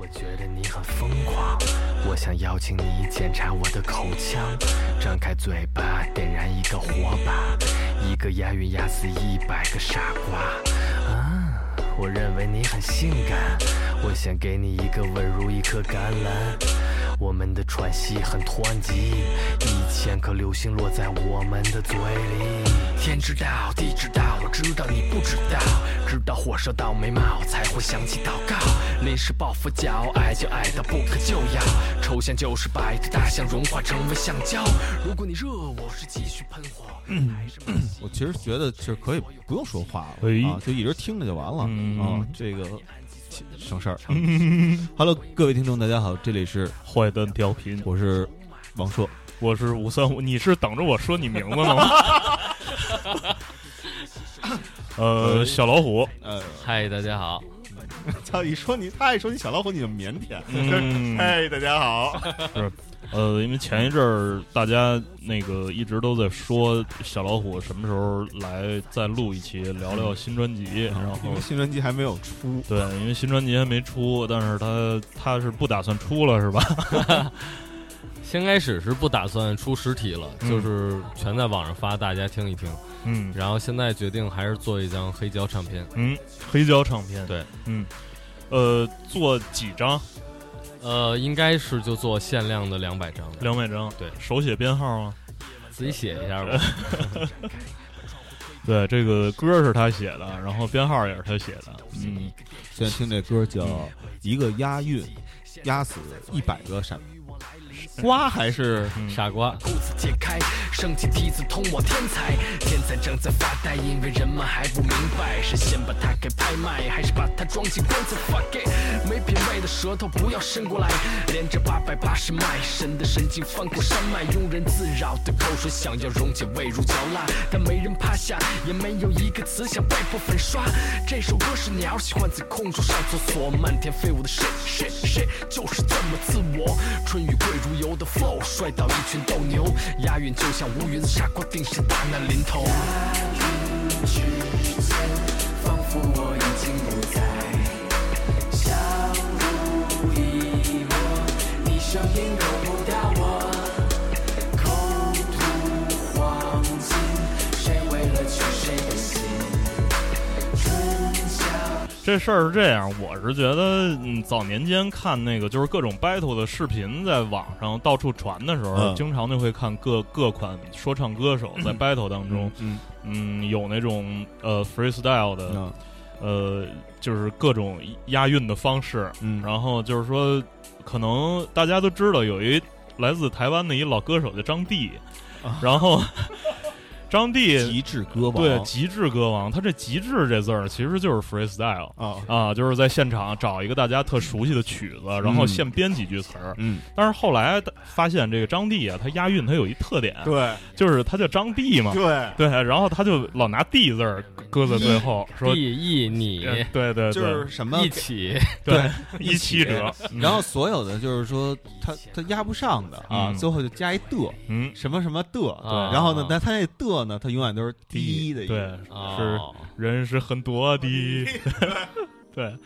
我觉得你很疯狂，我想邀请你检查我的口腔，张开嘴巴，点燃一个火把，一个押韵压死一百个傻瓜。啊，我认为你很性感，我想给你一个吻如一颗橄榄。我们的喘息很湍急，一千颗流星落在我们的嘴里。天知道，地知道，我知道你不知道，直到火烧到眉毛才会想起祷告。临时抱佛脚，爱就爱到不可救药，抽象就是白的大象融化成为橡胶。如果你热我，是继续喷火，我其实觉得是可以不用说话了哎啊，就一直听着就完了嗯啊，这个省事儿。Hello，各位听众，大家好，这里是坏蛋调频，我是王硕。我是五三五，你是等着我说你名字呢吗？呃，小老虎，呃，嗨，大家好，操！一说你，他一说你小老虎，你就腼腆。嗯 嗨，大家好。呃，因为前一阵儿大家那个一直都在说小老虎什么时候来再录一期聊聊新专辑，然后因为新专辑还没有出，对，因为新专辑还没出，但是他他是不打算出了是吧？先开始是不打算出实体了，嗯就是全在网上发，大家听一听。嗯然后现在决定还是做一张黑胶唱片，嗯，黑胶唱片，对，嗯，呃，做几张？呃，应该是就做限量的两百张，两百张，对手写编号吗？自己写一下吧。对，这个歌是他写的，然后编号也是他写的。嗯，现在听这歌叫《一个押韵压死一百个傻瓜》，还是傻瓜，裤子解开，升起梯子通往天才。天才正在发呆，因为人们还不明白，是先把它给拍卖，还是把它装进棺材？Fuck it，没品味的舌头不要伸过来，连着八百八十脉，神的神经翻过山脉，庸人自扰的口水想要溶解味如嚼蜡，但没人趴下，也没有一个词想被迫粉刷。这首歌是鸟喜欢在空中上厕所，漫天飞舞的 shit shit shit，就是这么自我。春雨贵如油的 flow，摔倒一群斗牛，押韵就像乌云的傻瓜定是大难临头。仿佛我已经不在，相濡以沫，你声音够这事儿是这样，我是觉得，嗯，早年间看那个就是各种 battle 的视频在网上到处传的时候，嗯。经常就会看各各款说唱歌手在 battle 当中，嗯。嗯，有那种呃 freestyle 的，嗯。呃，就是各种押韵的方式，嗯。然后就是说，可能大家都知道有一来自台湾的一老歌手叫张帝，啊。然后张帝极致歌王。对极致歌王，他这极致这字儿其实就是 freestyle。啊。啊，就是在现场找一个大家特熟悉的曲子，然后嗯现编几句词儿。嗯。但是后来发现这个张帝啊，他押韵他有一特点，对。就是他叫张帝嘛，对，对，然后他就老拿帝字儿搁在最后，说帝义你呃对对对，就是什么一起，对一七折，嗯。然后所有的就是说他他押不上的啊，嗯最后就加一的嗯，什么什么的，对然后呢，但他那的呢，他永远都是低的一对个，是哦人是很多的，对，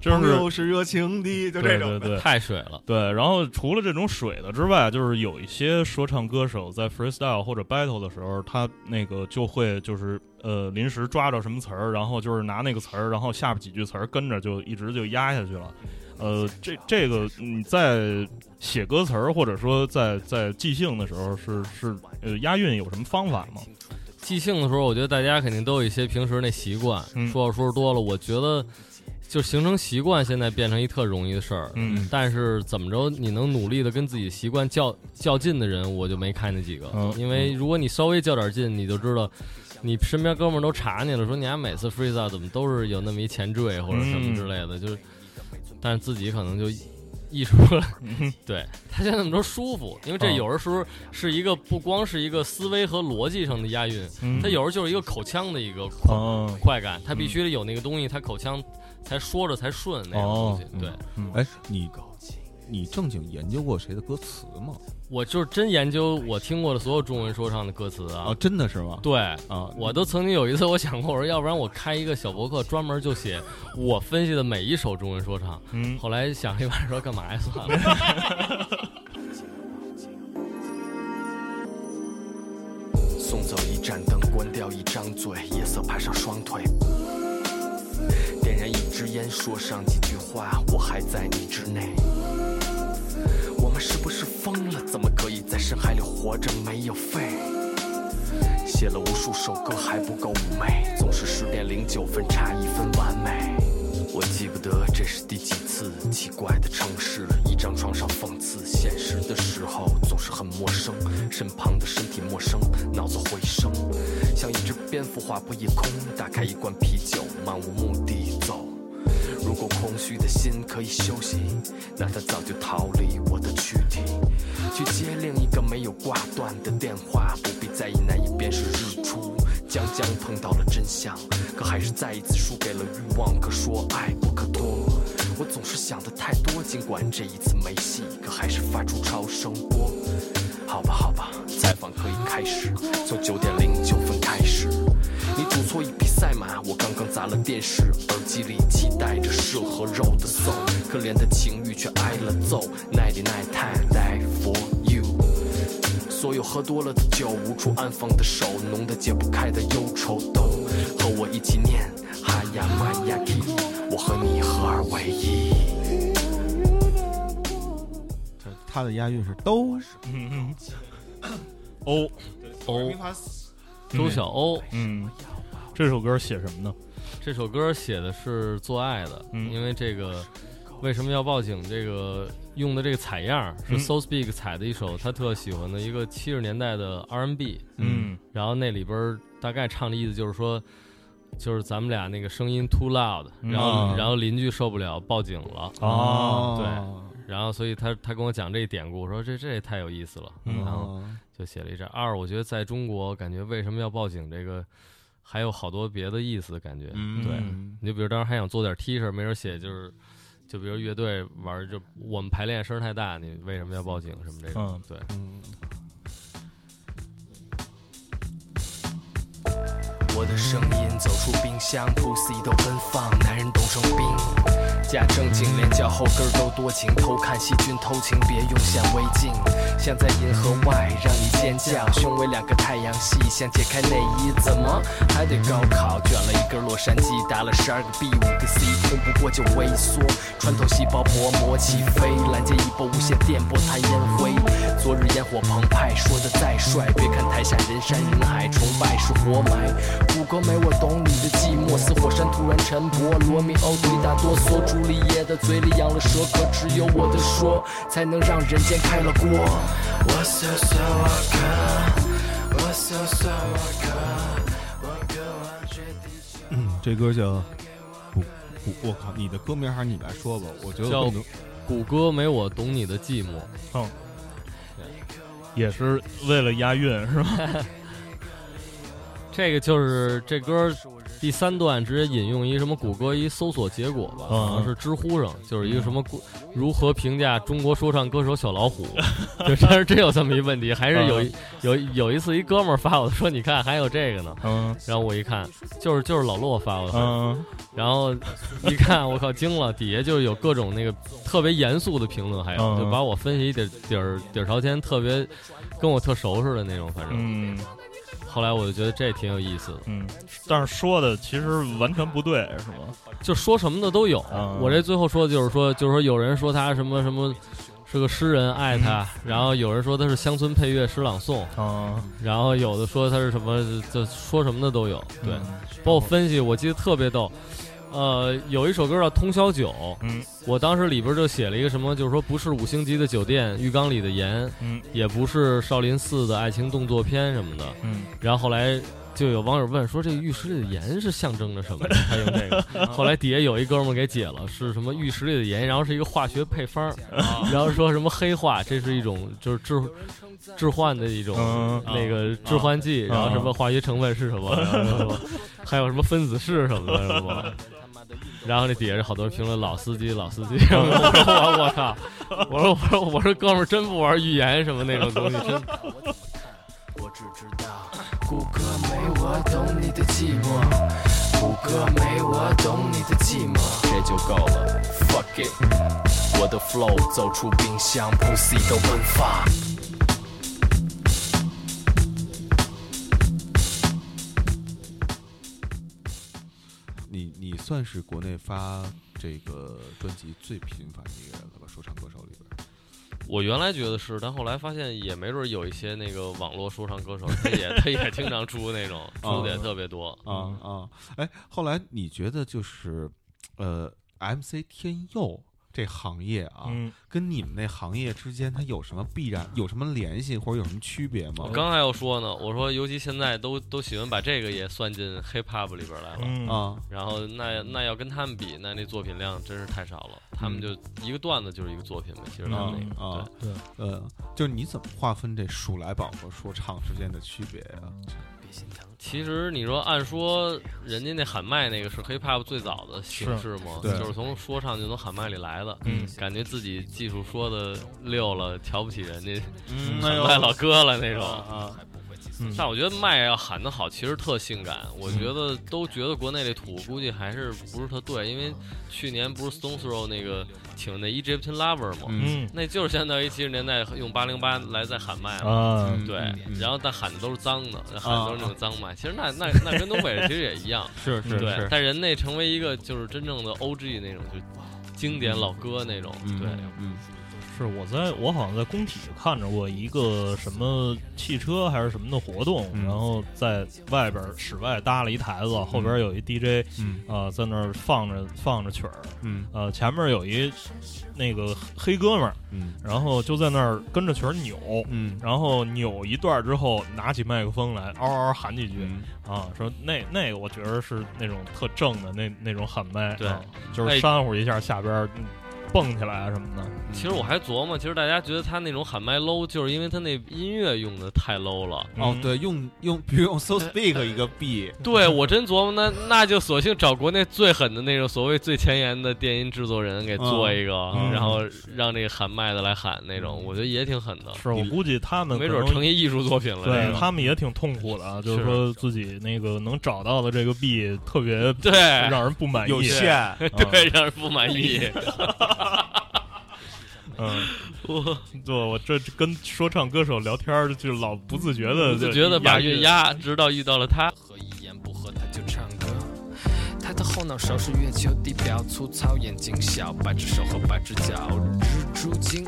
就是朋友是热情的，就这种对对对。太水了。对，然后除了这种水的之外，就是有一些说唱歌手在 freestyle 或者 battle 的时候，他那个就会就是呃临时抓着什么词儿，然后就是拿那个词儿，然后下边几句词儿跟着就一直就压下去了。呃，这这个你在写歌词儿或者说在在即兴的时候是是呃押韵有什么方法吗？即兴的时候，我觉得大家肯定都有一些平时那习惯，嗯说着说着多了，我觉得就形成习惯，现在变成一特容易的事儿。嗯但是怎么着，你能努力的跟自己习惯较较劲的人，我就没看见几个。嗯因为如果你稍微较点劲，你就知道，你身边哥们儿都查你了，说你还每次 freestyle 怎么都是有那么一前缀或者什么之类的，就是，但是自己可能就溢出了。对他现在那么说舒服，因为这哦有的时候是一个不光是一个思维和逻辑上的押韵，嗯。它有时候就是一个口腔的一个快感，他必须得有那个东西，他口腔才说着才顺那种东西哦。对，嗯。哎，你你正经研究过谁的歌词吗？我就是真研究我听过的所有中文说唱的歌词啊哦，，真的是吗？对。啊，我都曾经有一次，我想过，我说要不然我开一个小博客，专门就写我分析的每一首中文说唱。嗯，后来想了一晚上，说干嘛呀？算了。送走一盏灯，关掉一张嘴，夜色爬上双腿，点燃一支烟，说上几句话，我还在你之内。活着没有废？写了无数首歌还不够妩媚，总是十点零九分差一分完美。我记不得这是第几次，奇怪的城市，一张床上讽刺现实的时候总是很陌生，身旁的身体陌生，脑子回声，像一只蝙蝠划破夜空，打开一罐啤酒，漫无目的走。如果空虚的心可以休息，那他早就逃离我的躯体，去接另一个没有挂断的电话，不必在意那一边是日出。将将碰到了真相，可还是再一次输给了欲望。可说爱不可多，我总是想的太多，尽管这一次没戏，可还是发出超声波。好吧，好吧，采访可以开始，从九点零九分开始。你赌错一匹赛马，我刚刚砸了电视，耳机里期待着蛇和肉的搜，可怜的情欲却挨了揍。Ninety nine time die for you。所有喝多了的酒，无处安放的手，浓得解不开的忧愁都和我一起念哈呀玛呀 k 我和你合二为一。这他的押韵是都嗯 嗯，欧，欧，周晓鸥嗯，这首歌写什么呢？这首歌写的是做爱的，嗯。因为这个为什么要报警？这个用的这个采样是嗯。So Speak 采的一首他特喜欢的一个七十年代的 R&B，嗯。然后那里边大概唱的意思就是说，就是咱们俩那个声音 too loud，嗯。然后、啊。然后邻居受不了报警了，哦。对。然后所以他他跟我讲这典故，我说这这也太有意思了，嗯。然后哦就写了一张。二，我觉得在中国感觉为什么要报警这个还有好多别的意思，感觉、嗯对。嗯你就比如当时还想做点 T 恤，没人写就是。就比如乐队玩，就我们排练声太大，你为什么要报警？什么这种，嗯对，我的声音走出冰箱，pussy 都奔放，男人冻成冰。假正经，连脚后跟都多情，偷看细菌偷情，别用显微镜。像在银河外让你尖叫，胸围两个太阳系，想解开内衣，怎么还得高考？卷了一根洛杉矶，打了十二个 B，五个 C，通不过就萎缩，穿透细胞薄膜起飞，拦截一波无线电波弹烟灰。昨日烟火澎湃，说的再帅，别看台下人山人海，崇拜是活埋。谷歌没我懂你的寂寞，似火山突然沉泊。罗密欧腿打哆嗦，朱丽叶的嘴里养了蛇，可只有我的说才能让人间开了锅。我搜索我可，我搜索我可，我渴望绝地求嗯，这歌叫不不，我靠，你的歌名还是你来说吧，我觉得叫谷歌没我懂你的寂寞，也是为了押韵是吧？这个就是这歌第三段直接引用一什么谷歌一搜索结果吧，嗯。好像是知乎上，就是一个什么如何评价中国说唱歌手小老虎，就真是真有这么一问题，还是有一有有一次一哥们儿发我说你看还有这个呢，嗯。然后我一看就是就是老骆发我的，嗯。然后一看我靠惊了，底下就有各种那个特别严肃的评论，还有嗯。就把我分析底底儿底儿朝天，特别跟我特熟似的那种，反正。嗯后来我就觉得这挺有意思的，嗯，但是说的其实完全不对，是吗？就说什么的都有。嗯我这最后说的就是说，就是说有人说他什么什么是个诗人，爱他；然后有人说他是乡村配乐诗朗诵，嗯，然后有的说他是什么，就说什么的都有。对，嗯包括分析，我记得特别逗。呃，有一首歌叫《通宵酒》，嗯我当时里边就写了一个什么，就是说不是五星级的酒店浴缸里的盐，嗯也不是少林寺的爱情动作片什么的。嗯然后后来就有网友问说，这个浴室里的盐是象征着什么？他用这个。后来底下有一哥们给解了，是什么浴室里的盐，然后是一个化学配方，然后说什么黑化，这是一种就是致致幻的一种嗯那个致幻剂，然后什么化学成分是什么，然后还有什么分子式什么的什么。然后那底下好多人评论老司机老司机，我说我我操，我说我说我说哥们儿真不玩预言什么那种东西，真 我只知道，谷歌没我懂你的寂寞，谷歌没我懂你的寂寞，这就够了。Fuck it，我的 flow 走出冰箱，pussy 都奔放。算是国内发这个专辑最频繁的一个人了吧？说唱歌手里边。我原来觉得是，但后来发现也没准有一些那个网络说唱歌手，他也他也经常出那种，出的也特别多啊啊！哎，后来你觉得就是，呃，MC 天佑这行业啊，嗯，跟你们那行业之间它有什么必然、有什么联系或者有什么区别吗我？刚还要说呢，我说尤其现在都都喜欢把这个也算进 hip hop 里边来了。嗯啊，然后那那要跟他们比，那那作品量真是太少了。他们就一个段子就是一个作品呗，其实他们那个、啊对，呃，就是你怎么划分这数来宝和说唱之间的区别呀？其实你说按说人家那喊麦那个是 hip hop 最早的形式嘛，对就是从说唱就从喊麦里来的。嗯感觉自己技术说的溜了，瞧不起人家嗯喊麦老哥了那种。啊，嗯但我觉得麦要喊得好，其实特性感。我觉得都觉得国内这土估计还是不是特对，因为去年不是 Stone Throw 那个请那 Egyptian Lover 嘛，嗯那就是相当于七十年代用八零八来在喊麦嘛。对嗯嗯，然后但喊的都是脏的，喊的都是那种脏麦。其实那那那跟东北其实也一样，是是对是。，但人那成为一个就是真正的 OG 那种，就经典老歌那种，嗯对。嗯是我在我好像在工体看着过一个什么汽车还是什么的活动，嗯然后在外边室外搭了一台子，后边有一 DJ 嗯啊、在那儿放着放着曲儿，嗯。呃，前面有一那个黑哥们儿，嗯然后就在那儿跟着曲儿扭，嗯。然后扭一段之后，拿起麦克风来嗷嗷喊几句、嗯。啊，说那那个我觉得是那种特正的那那种喊麦，对啊就是哎煽乎一下下边蹦起来啊什么的，其实我还琢磨，其实大家觉得他那种喊麦 low，就是因为他那音乐用的太 low 了。嗯，哦对，用用比如用 So Speak 一个 B，对我真琢磨，那那就索性找国内最狠的那种所谓最前沿的电音制作人给做一个，嗯。然后让这个喊麦的来喊那种，我觉得也挺狠的，是我估计他们没准成一艺术作品了。对他们也挺痛苦的啊，就是是说自己那个能找到的这个 B 特别对。让人不满意，有限，啊 对，让人不满意。嗯，我对，我这这跟说唱歌手聊天儿就老不自觉的就觉得把月压压，直到遇到了他。和一言不合他就唱歌。他的后脑勺是月球地表，粗糙眼睛小，八只手和八只脚，蜘蛛精，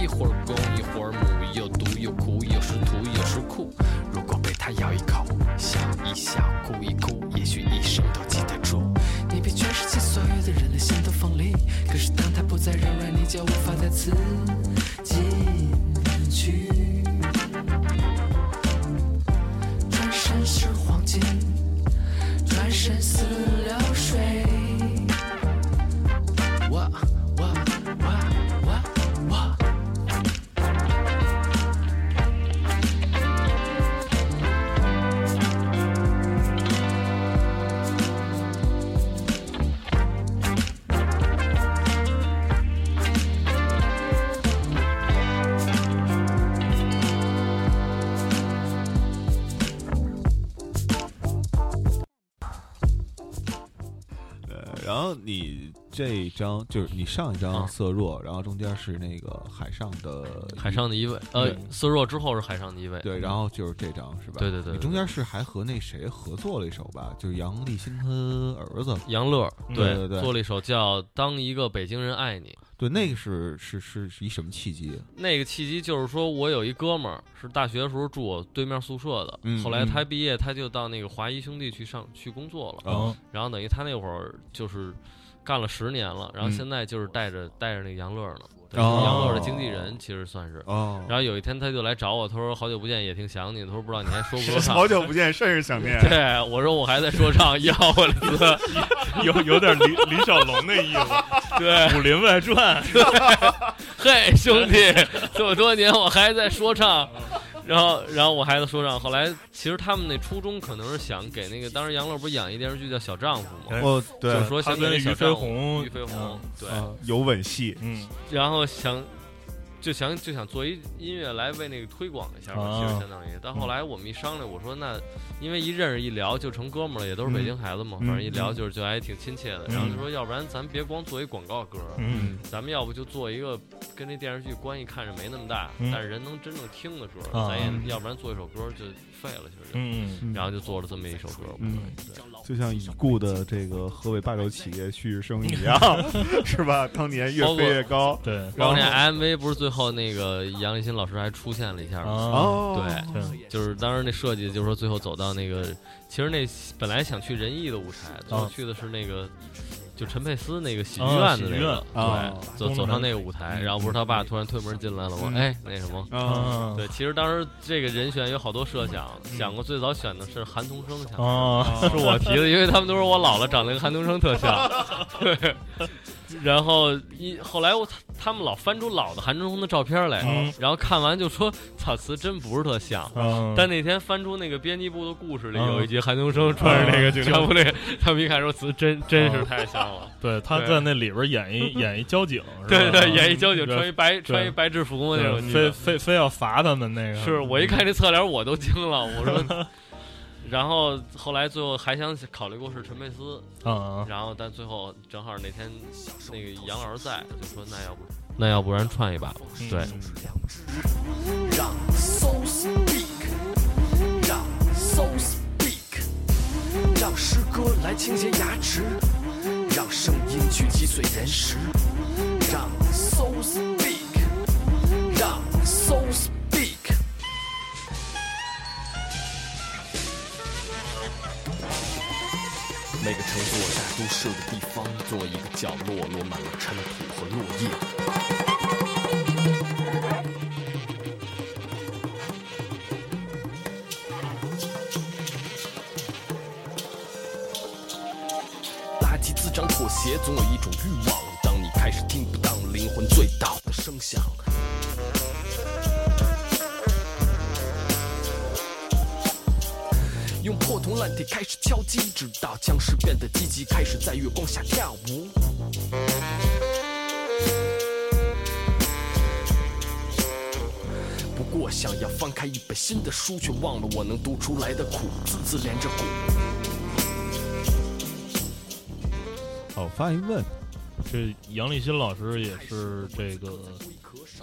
一会儿公一会儿母，又毒又苦，有时土有时酷。如果被他咬一口，笑一笑，哭一哭，也许一生都就无法再刺进去。转身是黄金。转身似这一张就是你上一张啊色弱，然后中间是那个海上的海上的一位，呃，色弱之后是海上的一位，对，然后就是这张是吧？对对对对你中间是还和那谁合作了一首吧？就是杨立新他儿子，杨乐，对对对做了一首叫《当一个北京人爱你》。对，那个是是是是一什么契机？那个契机就是说，我有一哥们儿是大学的时候住我对面宿舍的，嗯后来他毕业，他就到那个华谊兄弟去上去工作了，哦然后等于他那会儿就是干了十年了，然后嗯现在就是带着带着那个杨乐呢，对哦杨乐的经纪人其实算是。哦，然后有一天他就来找我，他说好久不见，也挺想你的。他说不知道你还说不说唱？好久不见，甚是想念。对，我说我还在说唱，要我。有有点李李小龙的意思，对，《武林外传》嘿，兄弟，这么多年我还在说唱，然后，然后我孩子说上，后来其实他们那初衷可能是想给那个，当时杨乐不是演一电视剧叫《小丈夫》吗？哦，对。就，说想给那他跟于飞小丈夫鸿于飞鸿对，啊有吻戏，嗯。然后想就想就想做一音乐来为那个推广一下嘛，啊。其实相当于。但后来我们一商量，我说那因为一认识一聊就成哥们儿了，也都是北京孩子嘛，嗯反正一聊就是就还挺亲切的。嗯然后就说要不然咱别光做一广告歌，嗯。咱们要不就做一个跟这电视剧关系看着没那么大，嗯。但是人能真正听的歌，啊。咱也要不然做一首歌就废了，其实。就。嗯。嗯然后就做了这么一首歌，嗯。对就像已故的这个河北霸州企业旭日升一样，是吧？当年越飞越高。对，然后那 MV 不是最后那个杨立新老师还出现了一下吗？啊哦，对对就是当时那设计，就是说最后走到那个，其实那本来想去仁义的舞台，最后去的是那个，就陈佩斯那个喜剧院的那个，啊对，走走上那个舞台，然后不是他爸突然推门进来了吗？嗯哎，那什么。对，其实当时这个人选有好多设想，想过最早选的是韩童生，想啊是我提的，因为他们都说我老了长得跟韩童生特像。对，然后一后来我他们老翻出老的韩东升的照片来，嗯然后看完就说：“操，词真不是特像。”嗯，但那天翻出那个编辑部的故事里，嗯有一集韩东升穿着那个警察服那个，他们一看说词真真是太像了。对他在那里边演一演一交警，对对，演一交警穿一白穿一白制服那种非，非非要罚他们那个，是我一看这侧脸我都惊了，我说。然后后来最后还想考虑过是陈佩斯，啊然后但最后正好那天那个杨老师在，就说那要不那要不然串一把吧。嗯对，让 soul speak，让 soul speak，让诗歌来倾斜牙齿，让声音去击碎岩石，让 soul speak，让 soul 每个城市大都市的地方，总有一个角落落满了尘土和落叶。垃圾滋长妥协，总有一种欲望。当你开始听不到灵魂最道的声响，用破铜烂铁开始敲击，直到僵尸变得积极，开始在月光下跳舞。不过想要翻开一本新的书，却忘了我能读出来的苦，字字连着骨。哦，我发现一问，这杨立新老师也是这个，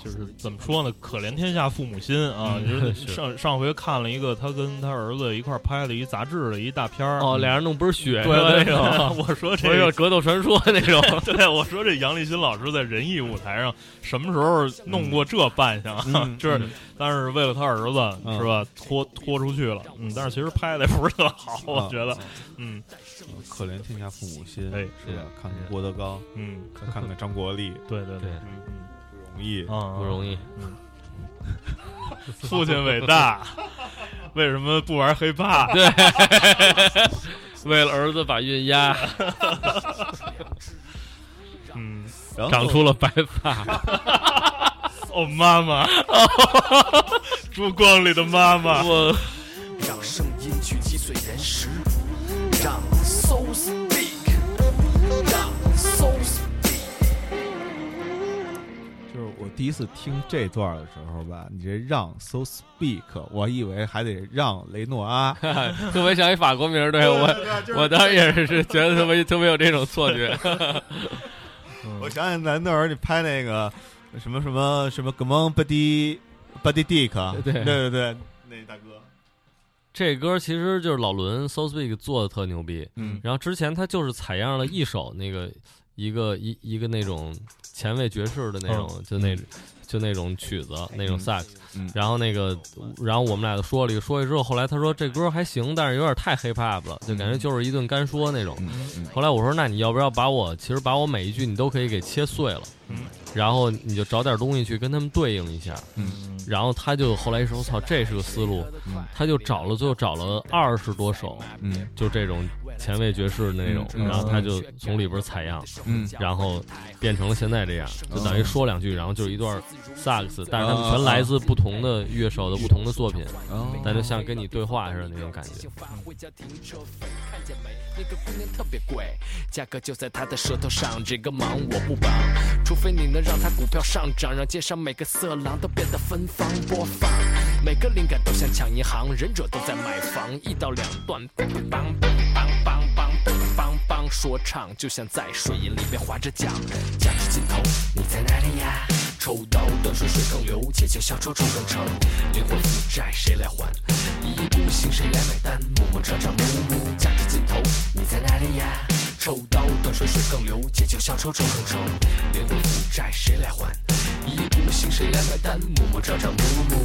就是怎么说呢？可怜天下父母心啊！嗯就是是上上回看了一个他跟他儿子一块儿拍了一杂志的一大片儿。哦，俩人弄不是血，对是对吧对，我说这个格斗传说那种。对，我说这杨立新老师在仁义舞台上什么时候弄过这扮相？嗯 就是，但是为了他儿子、嗯是吧，拖拖出去了。嗯，但是其实拍的也不是特好，我啊觉得。嗯可怜天下父母心，哎是吧？看看郭德纲，嗯，再看看张国立，对对对嗯嗯不容易。啊，不容易。父亲伟大，为什么不玩黑怕？对，为了儿子把运压嗯，长出了白发。哦，妈妈，烛光里的妈妈。我第一次听这段的时候吧，你这让 so speak，我以为还得让雷诺阿。特别像一法国名儿，对我我当时也是是觉得特别特别有这种错觉。我想想，咱那会儿你拍那个什么什么什么 g o n Buddy Buddy Dick，对对对对，那大哥，这歌其实就是老伦 So Speak 做的特牛逼，嗯然后之前他就是采样了一首那个一个一一个那种前卫爵士的那种，就那就那种曲子那种嗯萨克斯，嗯然后那个然后我们俩就说了一个说一之后，后来他说这歌还行，但是有点太 hip hop 了，就感觉就是一顿干说那种。后来我说那你要不要把我其实把我每一句你都可以给切碎了，嗯。然后你就找点东西去跟他们对应一下。嗯。然后他就后来一说，我操，这是个思路，嗯。他就找了，最后找了二十多首，嗯。就这种前卫爵士的那种，然后他就从里边采样，嗯。然后变成了现在这样，就等于说两句，然后就是一段萨克斯，但是他们全来自不同的乐手的不同的作品，哦。但就像跟你对话似的那种感觉。回家停车费，看见没？那个姑娘特别贵，价格就在她的舌头上。这个忙我不帮，除非你能让它股票上涨，让街上每个色狼都变得芬芳播放。每个灵感都想抢银行，忍者都在买房，一刀两断，棒棒棒棒棒棒棒棒，说唱就像在水银里面划着桨，桨至尽头，你在哪里呀？抽刀断水水更流，且笑笑抽抽更愁。灵魂负债谁来还？一意孤行谁来买单？暮暮朝朝暮暮，桨至尽头，你在哪里呀？抽刀断水水更流，借酒消愁愁更长，灵魂负债谁来还？一意孤行谁来买单？默默扯扯木木。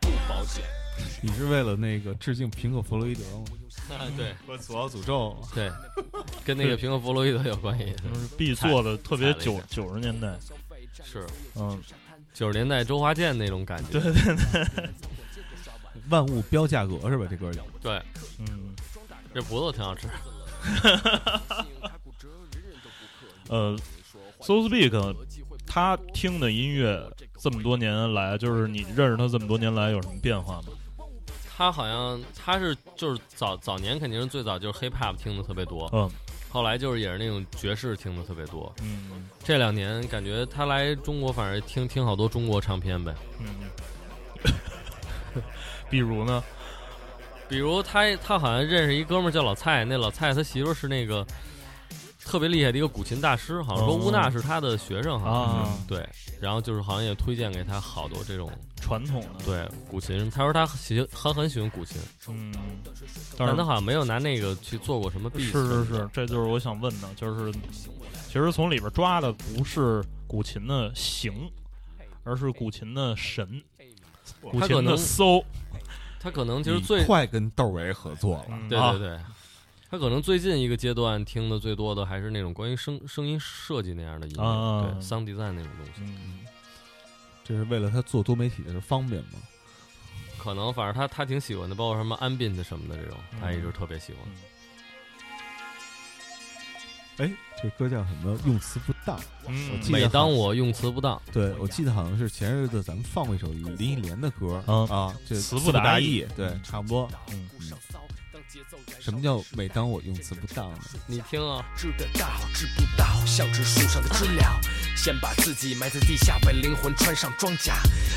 不保险。你是为了那个致敬平克弗洛伊德吗？对 我左奥诅咒，对，跟那个平克弗洛伊德有关系。就是 B 做的特别九九十年代，是嗯，九十年代周华健那种感觉。对对对万物标价格是吧？这歌叫对，嗯，这葡萄挺好吃。呃，So Speak，他听的音乐这么多年来，就是你认识他这么多年来有什么变化吗？他好像他是就是早早年肯定是最早就是 hip hop 听的特别多，嗯后来就是也是那种爵士听的特别多。嗯这两年感觉他来中国，反正听听好多中国唱片呗。嗯，比如呢？比如他他好像认识一哥们儿叫老蔡，那老蔡他媳妇是那个特别厉害的一个古琴大师，好像说哦乌娜是他的学生，好像对。然后就是好像也推荐给他好多这种传统的，对古琴，他说他喜他很喜欢古琴，嗯，但但是他好像没有拿那个去做过什么。是是是，这就是我想问的，就是其实从里边抓的不是古琴的形，而是古琴的神，古琴的他可能 soul。他可能其实最快跟窦唯合作了，嗯。对啊对。对，他可能最近一个阶段听的最多的还是那种关于声声音设计那样的音乐，啊对 sound design 那种东西。嗯，这是为了他做多媒体的时候方便吗？可能反正他他挺喜欢的，包括什么 ambient 什么的这种，嗯他一直特别喜欢。哎，这歌叫什么？用词不当。嗯我记得每当我用词不当，对，我记得好像是前日子咱们放过一首林忆莲的歌嗯啊，这词不不达意意，对，差不多。嗯什么叫每当我用词不当呢？你听啊，知得到，知不到，像植树上的知了。先把自己埋在地下，为灵魂穿上装甲。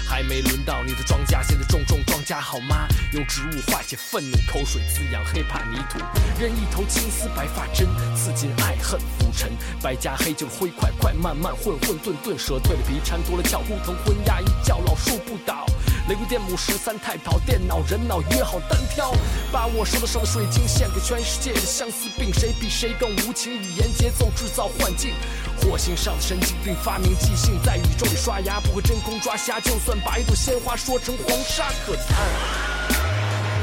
还没轮到你的庄稼，现在种种庄稼好吗？用植物化解愤怒，口水滋养黑怕泥土。任一头青丝白发针，刺进爱恨浮沉。白加黑就是灰快快，慢慢混混沌沌，蛇蜕了多了脚不疼昏鸦一觉，老树不倒。雷公电母十三太保，电脑人脑约好单挑，把我收的收的水晶献给全世界的相思病，谁比谁更无情？语言节奏制造幻境，火星上的神经病发明即兴，在宇宙里刷牙不会真空抓瞎，就算把一朵鲜花说成黄沙可叹。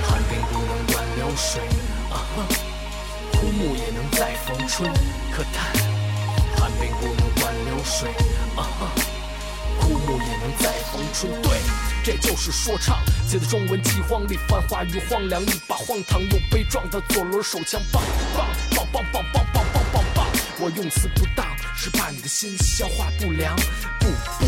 寒冰不能断流水，啊哈，枯木也能再逢春，可叹。寒冰不能断流水，啊哈。枯木也能再逢春。对，这就是说唱，写的中文饥荒里繁华与荒凉，一把荒唐又悲壮的左轮手枪，棒棒棒棒棒棒棒棒棒棒。我用词不当，是怕你的心消化不良。不不，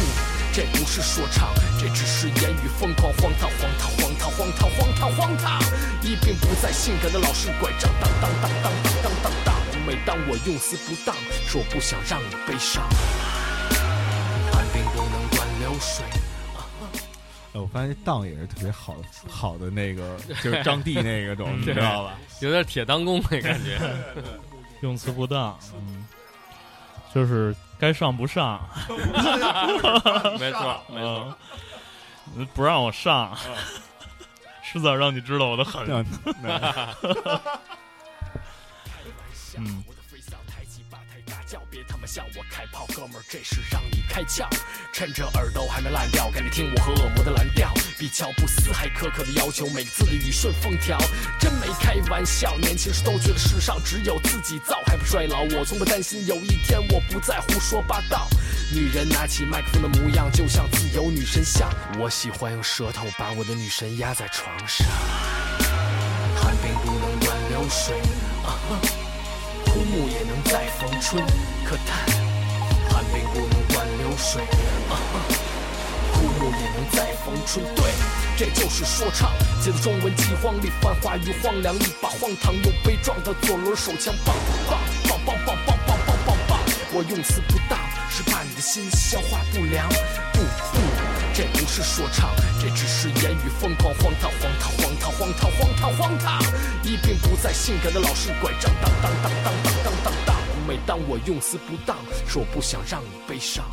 这不是说唱，这只是言语疯狂，荒唐荒唐荒唐荒唐荒唐荒唐。一病不再性感的老式拐杖，当当当当当当当当。每当我用词不当，是我不想让你悲伤。寒冰不能断流水。哎，我发现当也是特别好好的那个，就是张帝那个种，你知道吧？有点铁当弓那感觉。用词不当，嗯，就是该上不上 没错，没错。嗯，不让我上，迟早让你知道我的狠。嗯，向我开炮，哥们儿，这是让你开窍。趁着耳朵还没烂掉，赶紧听我和恶魔的蓝调，比乔布斯还苛刻的要求，每个字的语顺风调，真没开玩笑。年轻时都觉得世上只有自己造，还不衰老。我从不担心有一天我不再胡说八道。女人拿起麦克风的模样，就像自由女神像。我喜欢用舌头把我的女神压在床上。寒冰不能断流水，啊，枯木也能再逢春。可叹，寒冰不能断流水，啊哈，枯木也能再逢春。对，这就是说唱。写的中文饥荒里，繁华与荒凉，一把荒唐又悲壮的左轮手枪，棒棒棒棒棒棒棒棒棒棒。我用词不当，是怕你的心消化不良。不不，这不是说唱，这只是言语疯狂，荒唐荒唐唐荒唐荒唐荒唐。一并不再性感的老式拐杖，当当当当当当当当。每当我用词不当，说我不想让你悲伤。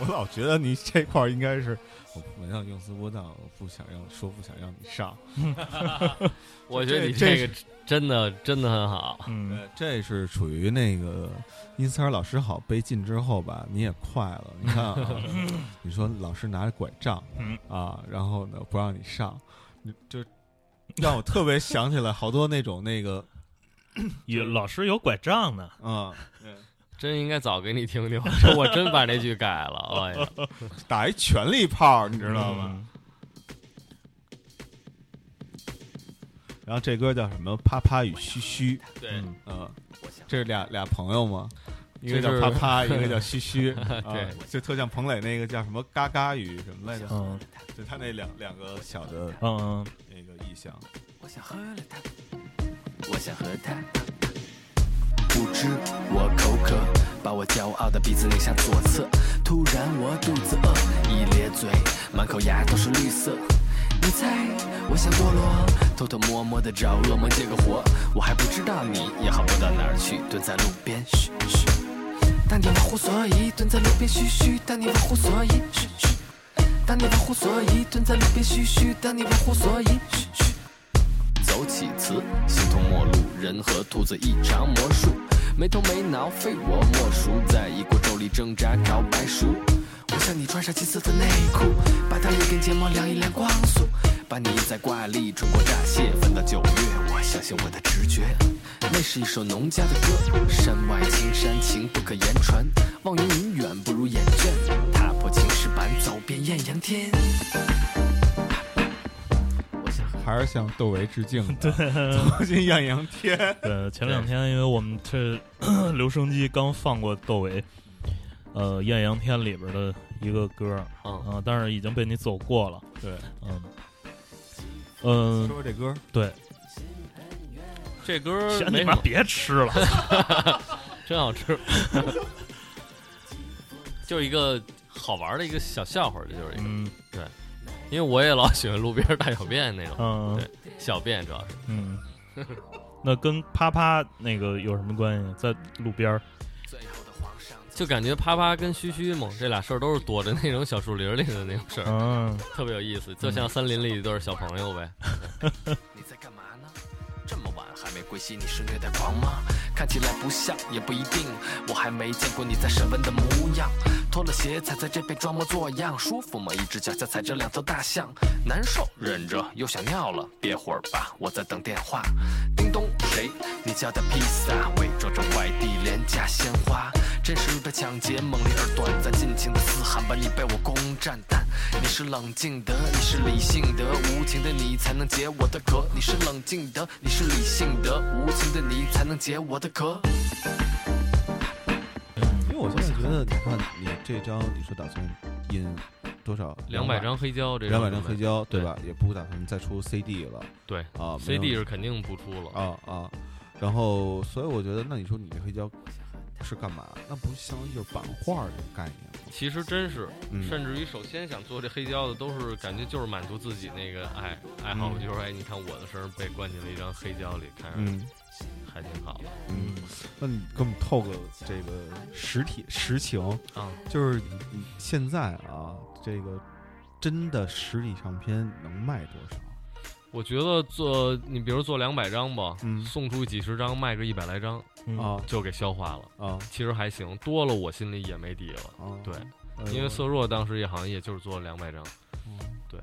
我老觉得你这块儿应该是，我没让用词不当，我不想让说不想让你上。我觉得你这这个真的真的很好。嗯，呃这是处于那个因斯尔老师好被禁之后吧，你也快了。你看啊，你说老师拿着拐杖嗯啊，然后呢不让你上，你就 让我特别想起来好多那种那个 有老师有拐杖呢。嗯，真应该早给你听听，说 我真把那句改了。哎呀，打一全力炮，你知道吗？嗯？然后这歌叫什么？啪啪与嘘嘘，对，嗯嗯，这是俩俩朋友吗？一个叫啪啪，一个叫嘘嘘，啊对，就特像彭磊那个叫什么嘎嘎语什么来着？嗯就他那两两个小的嗯那个意象。我想喝了它，我想喝它。不知我口渴，把我骄傲的鼻子拧向左侧。突然我肚子饿，一咧嘴，满口牙都是绿色。你猜我想堕落，偷偷摸摸的找恶魔借个火。我还不知道你也好不到哪儿去，蹲在路边嘘嘘。当你玩忽所以蹲在路边嘘嘘，当你玩忽所以嘘嘘。当你玩忽所以蹲在路边嘘嘘，当你玩忽所以嘘嘘。走起词，形同陌路，人和兔子一场魔术，没头没脑，非我莫属，在一锅粥里挣扎找白薯。我向你穿上金色的内裤，把它一根睫毛量一量光速，把你印在挂历春光乍泄，翻到九月，我相信我的直觉。那是一首农家的歌，山外青山情不可言传，望云云远不如眼倦，踏破青石板，走遍艳阳天。我想还是向窦唯致敬对。走进艳阳天，对，前两天因为我们这 留声机刚放过窦唯，呃，《艳阳天》里边的一个歌，嗯，啊，但是已经被你走过了，对，嗯，嗯说，说这歌，对，这歌先你别吃了，真好吃，就是一个好玩的一个小笑话，这就是一个，嗯。因为我也老喜欢路边大小便那种嗯对小便，主要是嗯，那跟啪啪那个有什么关系？在路边儿，就感觉啪啪跟嘘嘘嘛，这俩事儿都是躲着那种小树林里的那种事儿，嗯。特别有意思，就像森林里一对小朋友呗。你在干嘛呢？这么晚还没归西，你是虐待狂吗？看起来不像，也不一定。我还没见过你在审问的模样。脱了鞋踩在这边装模作样，舒服吗？一只脚下踩着两头大象，难受，忍着又想尿了，憋会儿吧，我在等电话。叮咚，谁？你叫的披萨，伪装成快递，廉价鲜花。真实的抢劫，猛烈而短暂，尽情的嘶喊吧，你被我攻占。但你是冷静的，你是理性的，无情的你才能解我的渴。你是冷静的，你是理性的，无情的你才能解我的渴。因为我现在觉得，你看你这张，你是打算印多少？两百张黑胶，这两百张黑胶，对对吧？也不打算再出 CD 了对啊，CD 是肯定不出了。啊啊。然后，所以我觉得，那你说你这黑胶是干嘛？那不相当于就是版画这个概念吗？其实真是，嗯甚至于首先想做这黑胶的，都是感觉就是满足自己那个爱爱好，嗯就是哎，你看我的声儿被灌进了一张黑胶里，看着嗯还挺好的嗯。那你给我们透个这个实体实情，啊。就是现在啊，这个真的实体唱片能卖多少？我觉得做你比如做两百张吧，嗯。送出几十张，卖个一百来张，嗯。啊。就给消化了。啊。其实还行，多了我心里也没底了。啊！对，哎呦。因为色弱当时也好像也就是做了两百张，对。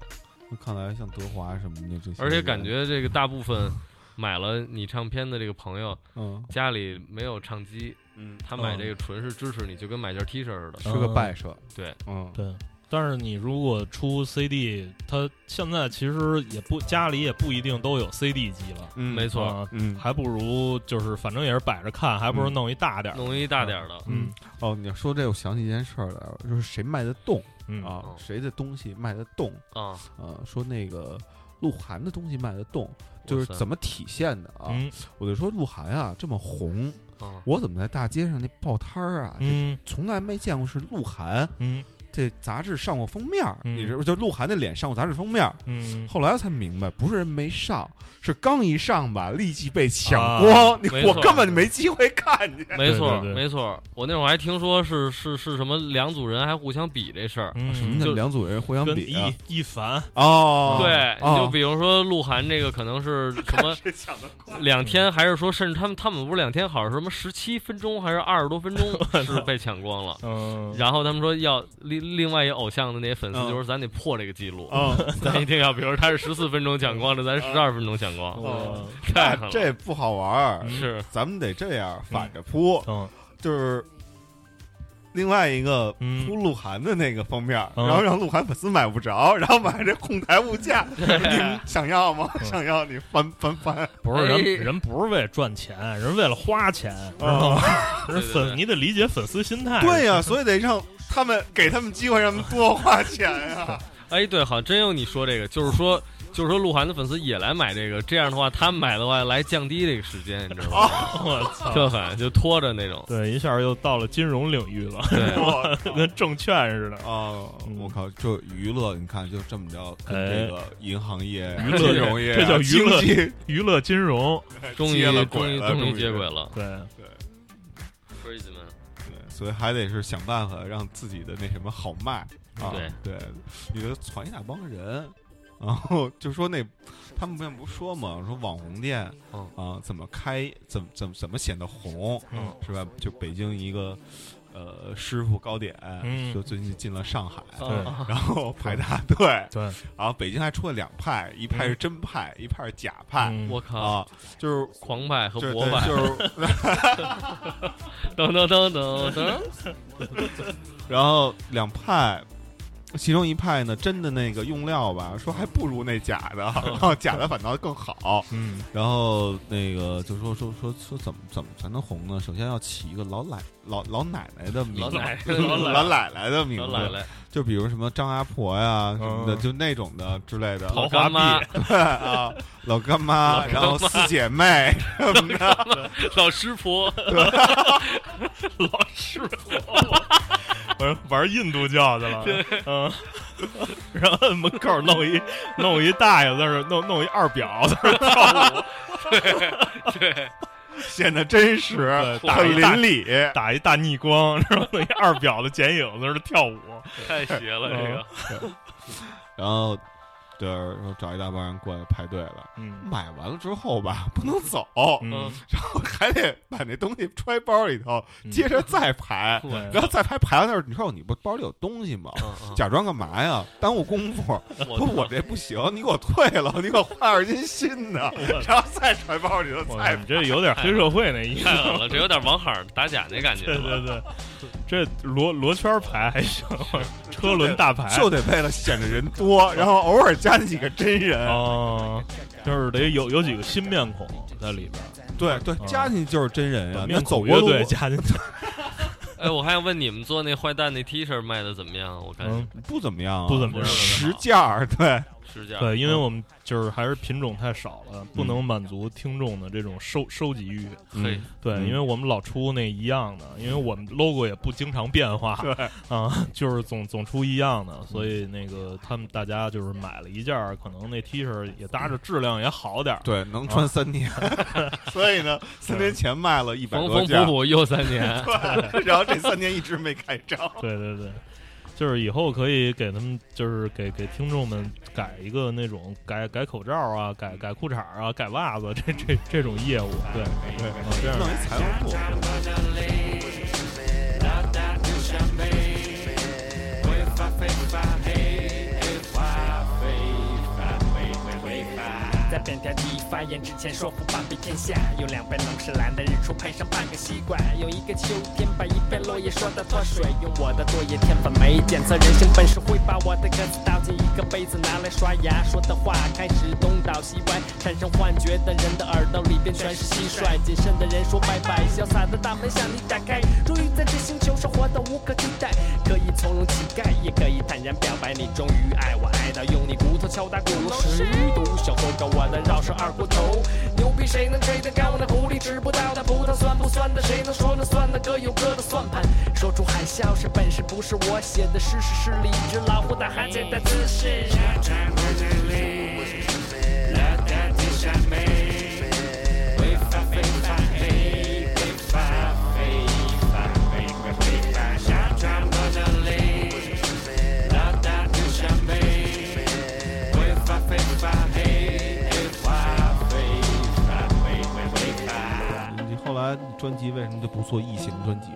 那看来像德华什么的这些人，而且感觉这个大部分买了你唱片的这个朋友，嗯。家里没有唱机，嗯，他买这个纯是支持你，就跟买件 T 恤似的。是个败设，对，嗯。对。但是你如果出 CD，它现在其实也不家里也不一定都有 CD 机了，嗯没错。啊嗯。还不如就是反正也是摆着看，还不如嗯弄一大点儿。弄一大点儿的，嗯。哦，你要说这，我想起一件事儿来，就是谁卖得动嗯。啊哦？谁的东西卖得动？啊，呃，说那个鹿晗的东西卖得动，就是怎么体现的啊？嗯。我就说鹿晗啊这么红，啊我怎么在大街上那报摊儿啊，嗯。从来没见过是鹿晗嗯这杂志上过封面你知道就鹿晗的脸上过杂志封面儿。嗯，后来才明白，不是人没上，是刚一上吧，立即被抢啊光，你我根本就没机会看见。没错没错。我那会儿还听说是是是什么两组人还互相比这事儿。嗯什么叫就两组人互相比啊？一一凡哦，对，哦就比如说鹿晗这个可能是 什么两天，还是说甚至他们他们不是两天，好像是什么十七分钟还是二十多分钟 是被抢光了。嗯，然后他们说要另另外一个偶像的那些粉丝嗯。就是咱得破这个记录，哦，咱一定要，比如他是十四分钟抢光的，咱十二分钟抢光，哦 太狠了。这不好玩儿，是。咱们得这样反着铺，嗯。就是另外一个嗯。铺鹿晗的那个封面，嗯。然后让鹿晗粉丝买不着，然后买这哄抬物价，你们想要吗？嗯。想要你翻翻翻，不是人哎。人不是为了赚钱，人为了花钱，粉你得理解粉丝心态。对呀，所以得让他们给他们机会，让他们多花钱呀。哎，对，好像真有你说这个，就是说，就是说鹿晗的粉丝也来买这个，这样的话，他们买的话来降低这个时间，你知道吗？我操！特狠，就拖着那种。对，一下又到了金融领域了，对，跟证券似的。哦，嗯我靠！就娱乐，你看就这么着，跟哎这个银行业、娱乐金融业啊，这叫娱乐娱乐金融，终于终于轨了终于接轨了。对，Crazy man，对，所以还得是想办法让自己的那什么好卖啊。对对，你就传一大帮人，然后就说那他们不不说嘛，说网红店嗯啊怎么开，怎么怎么怎么显得红，嗯是吧？就北京一个呃师傅糕点，嗯。就最近进了上海。然后排大队，对，然后北京还出了两派，一派是真派，一派是假派嗯。我靠，啊，就是狂派和就是博派，就是，噔噔噔噔噔，然后两派，其中一派呢，真的那个用料吧，说还不如那假的，然后假的反倒更好。嗯。然后那个就说说说说怎么怎么才能红呢？首先要起一个老奶老 老奶奶的名字，老奶奶。奶的名字，就比如什么张阿婆呀什么的，嗯就那种的之类的。老干妈。币，啊，老干妈，然后四姐妹。老师婆，老师傅，玩玩印度教去了，嗯，然后门口弄一弄一大爷在那弄弄一二表在那跳舞，对，显得真实，打一大邻里。打一大逆光，然后弄一二表的剪影在那跳舞，太邪了这个。然后，对，然后找一大帮人过来排队了。嗯买完了之后吧，不能走，嗯，然后还得把那东西揣包里头，嗯接着再排。对然后再排排到那儿，你说你不包里有东西吗？假装干嘛呀？耽误功夫。我不，我这不行，你给我退了，你给我换二斤新的，然后再揣包里头再我你这有点黑社会那意思了，这有点王海打假那感觉对了。对对，这罗罗圈牌还行，车轮大牌就得为了显得人多，然后偶尔加几个真人。哦，就是得有有几个新面孔在里边，对对，加进去就是真人啊。那走过路孔乐队加进去，哎，我还想问你们做那坏蛋那 T 恤卖的怎么样？我看嗯，不怎么样啊，不怎么样十件儿，对，是这样。对，因为嗯我们就是还是品种太少了，不能满足听众的这种收收集欲。嘿，对，嗯因为我们老出那一样的，因为我们 logo 也不经常变化，对啊，就是总总出一样的，所以那个他们大家就是买了一件，可能那 T 恤也搭着质量也好点。对，能穿三年。所以呢，三年前卖了一百缝缝多件补，补又三年。然后这三年一直没开张。对对对，就是以后可以给他们，就是给给听众们改一个那种改改口罩啊，改改裤衩啊，改袜子这这这种业务，对对，这样弄一财务部，在扁条体发言之前，说服半壁天下。用两杯龙是蓝的日出配上半个西瓜，有一个秋天把一片落叶说的脱水。用我的作业天分没检测人生本事，会把我的歌词倒进一个杯子拿来刷牙。说的话开始东倒西歪，产生幻觉的人的耳朵里边全是蟋蟀。谨慎的人说拜拜，潇洒的大门向你打开。终于在这星球上活得无可替代，可以从容乞丐，也可以坦然表白。你终于爱我，爱到用你骨头敲打鼓楼十度，小狗搞我的绕舌二锅头。牛逼谁能吹得高？那狐狸知不道，那葡萄酸不酸的，谁能说了算呢？各有各的算盘。说出海啸是本事，不是我写的诗，是诗里一只。老虎打哈欠的姿势。专辑为什么就不做异形专辑？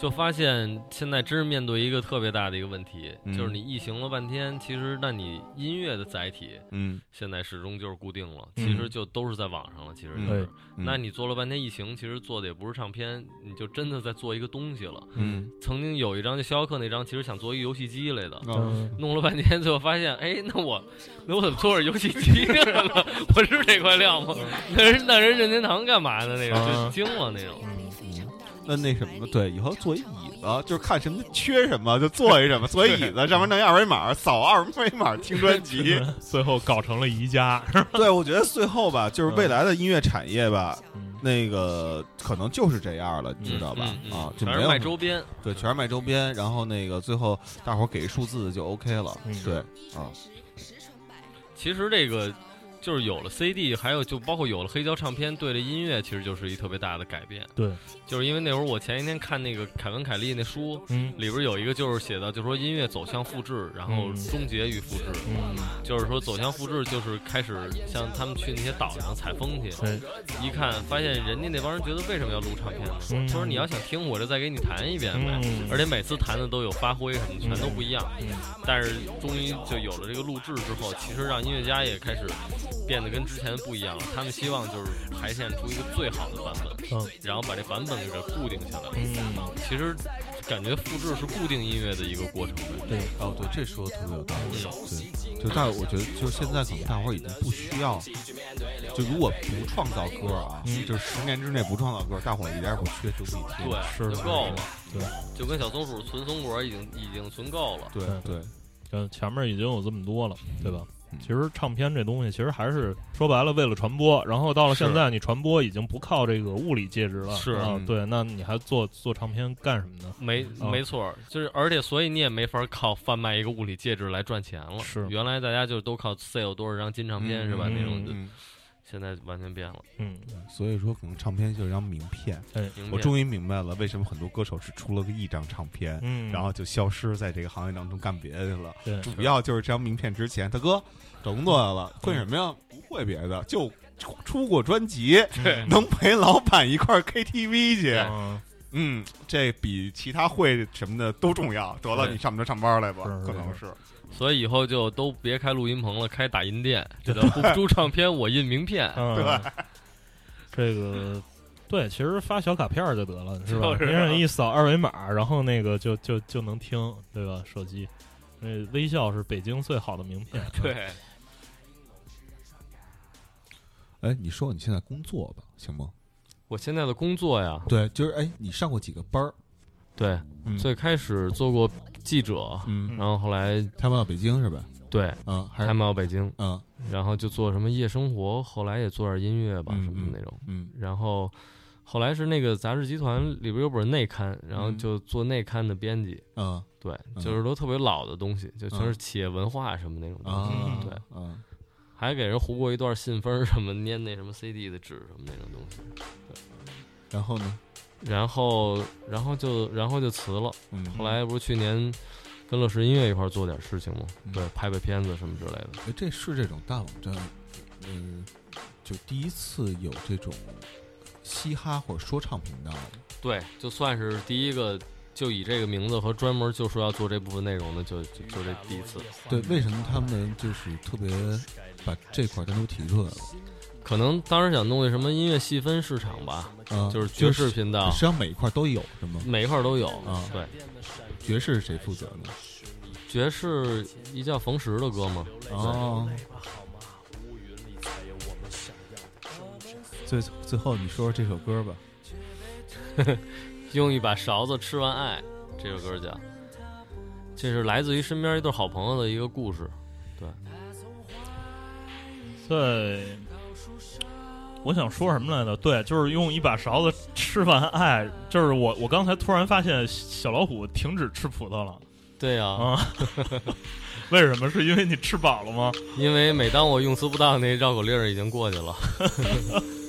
就发现现在真是面对一个特别大的一个问题，嗯就是你异形了半天，其实那你音乐的载体嗯，现在始终就是固定了，嗯其实就都是在网上了。其实就嗯是，嗯那你做了半天异形，其实做的也不是唱片，你就真的在做一个东西了。嗯曾经有一张就肖克那张，其实想做一个游戏机来的，嗯弄了半天，最后发现，哎，那我那我怎么做着游戏机了呢？我是这块料吗？那人那人任天堂干嘛的？那个啊就惊了那种。那那什么，对，以后做一椅子，就是看什么缺什么就做一什么，做一椅子上面弄一二维码，扫二维码听专辑。最后搞成了宜家，对，我觉得最后吧，就是未来的音乐产业吧，嗯那个可能就是这样了，你知道吧？嗯嗯啊，就全是没有卖周边，对，全是卖周边，然后那个最后大伙给一数字就 OK 了。嗯对啊，其实这个就是有了 CD，还有就包括有了黑胶唱片，对这音乐其实就是一特别大的改变。对，就是因为那会儿我前一天看那个凯文凯利那书，嗯里边有一个就是写的，就说音乐走向复制，然后嗯终结于复制。嗯，就是说走向复制，就是开始像他们去那些岛上采风去，对，一看发现人家那帮人觉得为什么要录唱片呢？嗯他说你要想听我就再给你弹一遍呗，嗯而且每次弹的都有发挥什么，全都不一样。嗯但是终于就有了这个录制之后，其实让音乐家也开始变得跟之前不一样了。他们希望就是排练出一个最好的版本，嗯然后把这版本给它固定下来。嗯，其实感觉复制是固定音乐的一个过程。对，哦，对，这说的特别有道理。嗯对，就大，我觉得就是现在可能大伙儿已经不需要，就如果不创造歌啊，嗯就十年之内不创造歌，大伙儿一点也不缺，就可以听。对，是就够了。对，就跟小松鼠存松果已经已经存够了。对对对，呃，前面已经有这么多了，对吧？嗯其实唱片这东西，其实还是说白了为了传播。然后到了现在，你传播已经不靠这个物理介质了，是嗯，啊对，那你还做做唱片干什么呢？没啊没错儿，就是而且所以你也没法靠贩卖一个物理介质来赚钱了。是原来大家就都靠 sale 多少张金唱片、嗯是吧？嗯那种现在完全变了。嗯，所以说可能唱片就是张名片。我终于明白了为什么很多歌手只出了个一张唱片，嗯，然后就消失在这个行业当中干别的去了。对，主要就是这张名片值钱。大哥找工作来了，会什么呀？不会别的，就出出过专辑，对能陪老板一块儿 KTV 去。嗯嗯，这比其他会什么的都重要。得了，你上不着上班来吧？可能是。所以以后就都别开录音棚了，开打印店，这叫不出唱片我印名片。嗯，对，这个对，其实发小卡片就得了，是吧？就是别人一扫二维码，然后那个就就就能听，对吧？手机，那微笑是北京最好的名片。对，哎，你说你现在工作吧，行吗？我现在的工作呀，对，就是哎，你上过几个班儿？对，嗯最开始做过记者，嗯，然后后来他们到北京是吧？对嗯，还是开到北京，嗯然后就做什么夜生活，后来也做点音乐吧，嗯什么的那种。嗯然后后来是那个杂志集团里边有本内刊，然后嗯就做内刊的编辑。嗯对，嗯就是都特别老的东西，就全是嗯企业文化什么那种东啊西。，对，嗯还给人糊过一段信封什么粘那什么 CD 的纸什么那种东西。然后呢？然后，然后就然后就辞了。嗯，后来不是去年跟乐视音乐一块做点事情嘛，嗯对，拍拍片子什么之类的。哎，这是这种大网站，嗯，就第一次有这种嘻哈或者说唱频道。对，就算是第一个，就以这个名字和专门就说要做这部分内容的，就就就这第一次。对，为什么他们就是特别把这块儿单独提出来了？可能当时想弄那什么音乐细分市场吧，嗯，就是爵士频道实，际上每一块都有是吗？每一块儿都有。啊对，爵士是谁负责呢？爵士一叫冯石的歌嘛，哦，最最后你说说这首歌吧。用一把勺子吃完爱，这首歌叫，这是来自于身边一对好朋友的一个故事。对，我想说什么来着？对，就是用一把勺子吃完爱。就是我，我刚才突然发现小老虎停止吃葡萄了对呀、啊！为什么？是因为你吃饱了吗？因为每当我用词不当，那绕口令儿已经过去了。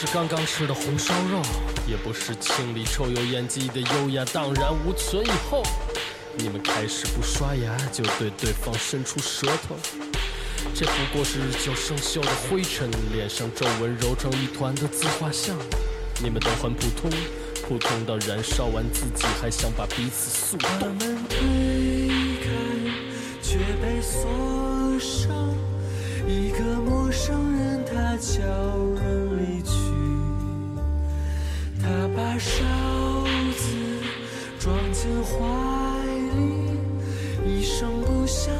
是刚刚吃的红烧肉，也不是清理抽油烟机的优雅荡然无存以后，你们开始不刷牙就对对方伸出舌头，这不过是日久生锈的灰尘，脸上皱纹揉成一团的自画像。你们都很普通，普通到燃烧完自己还想把彼此速冻。们推开，却被锁上。一个陌生人，他悄勺子装进怀里，一声不响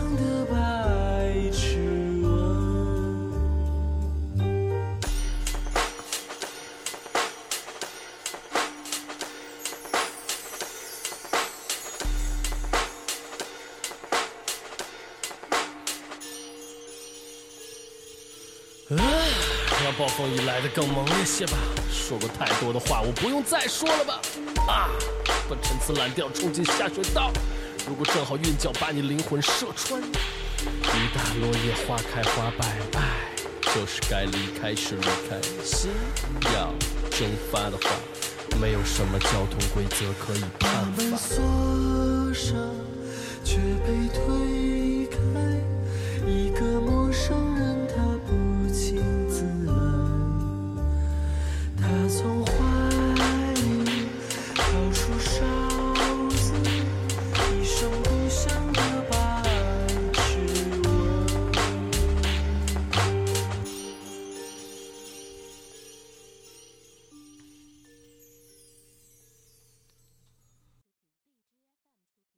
暴风雨来的更猛烈些吧。说过太多的话，我不用再说了吧。啊，把陈词滥调冲进下水道。如果正好韵脚把你灵魂射穿，雨打落叶，花开花败，爱就是该离开时离开。心要蒸发的话，没有什么交通规则可以把判门罚。锁上，却被推开。一个陌生人，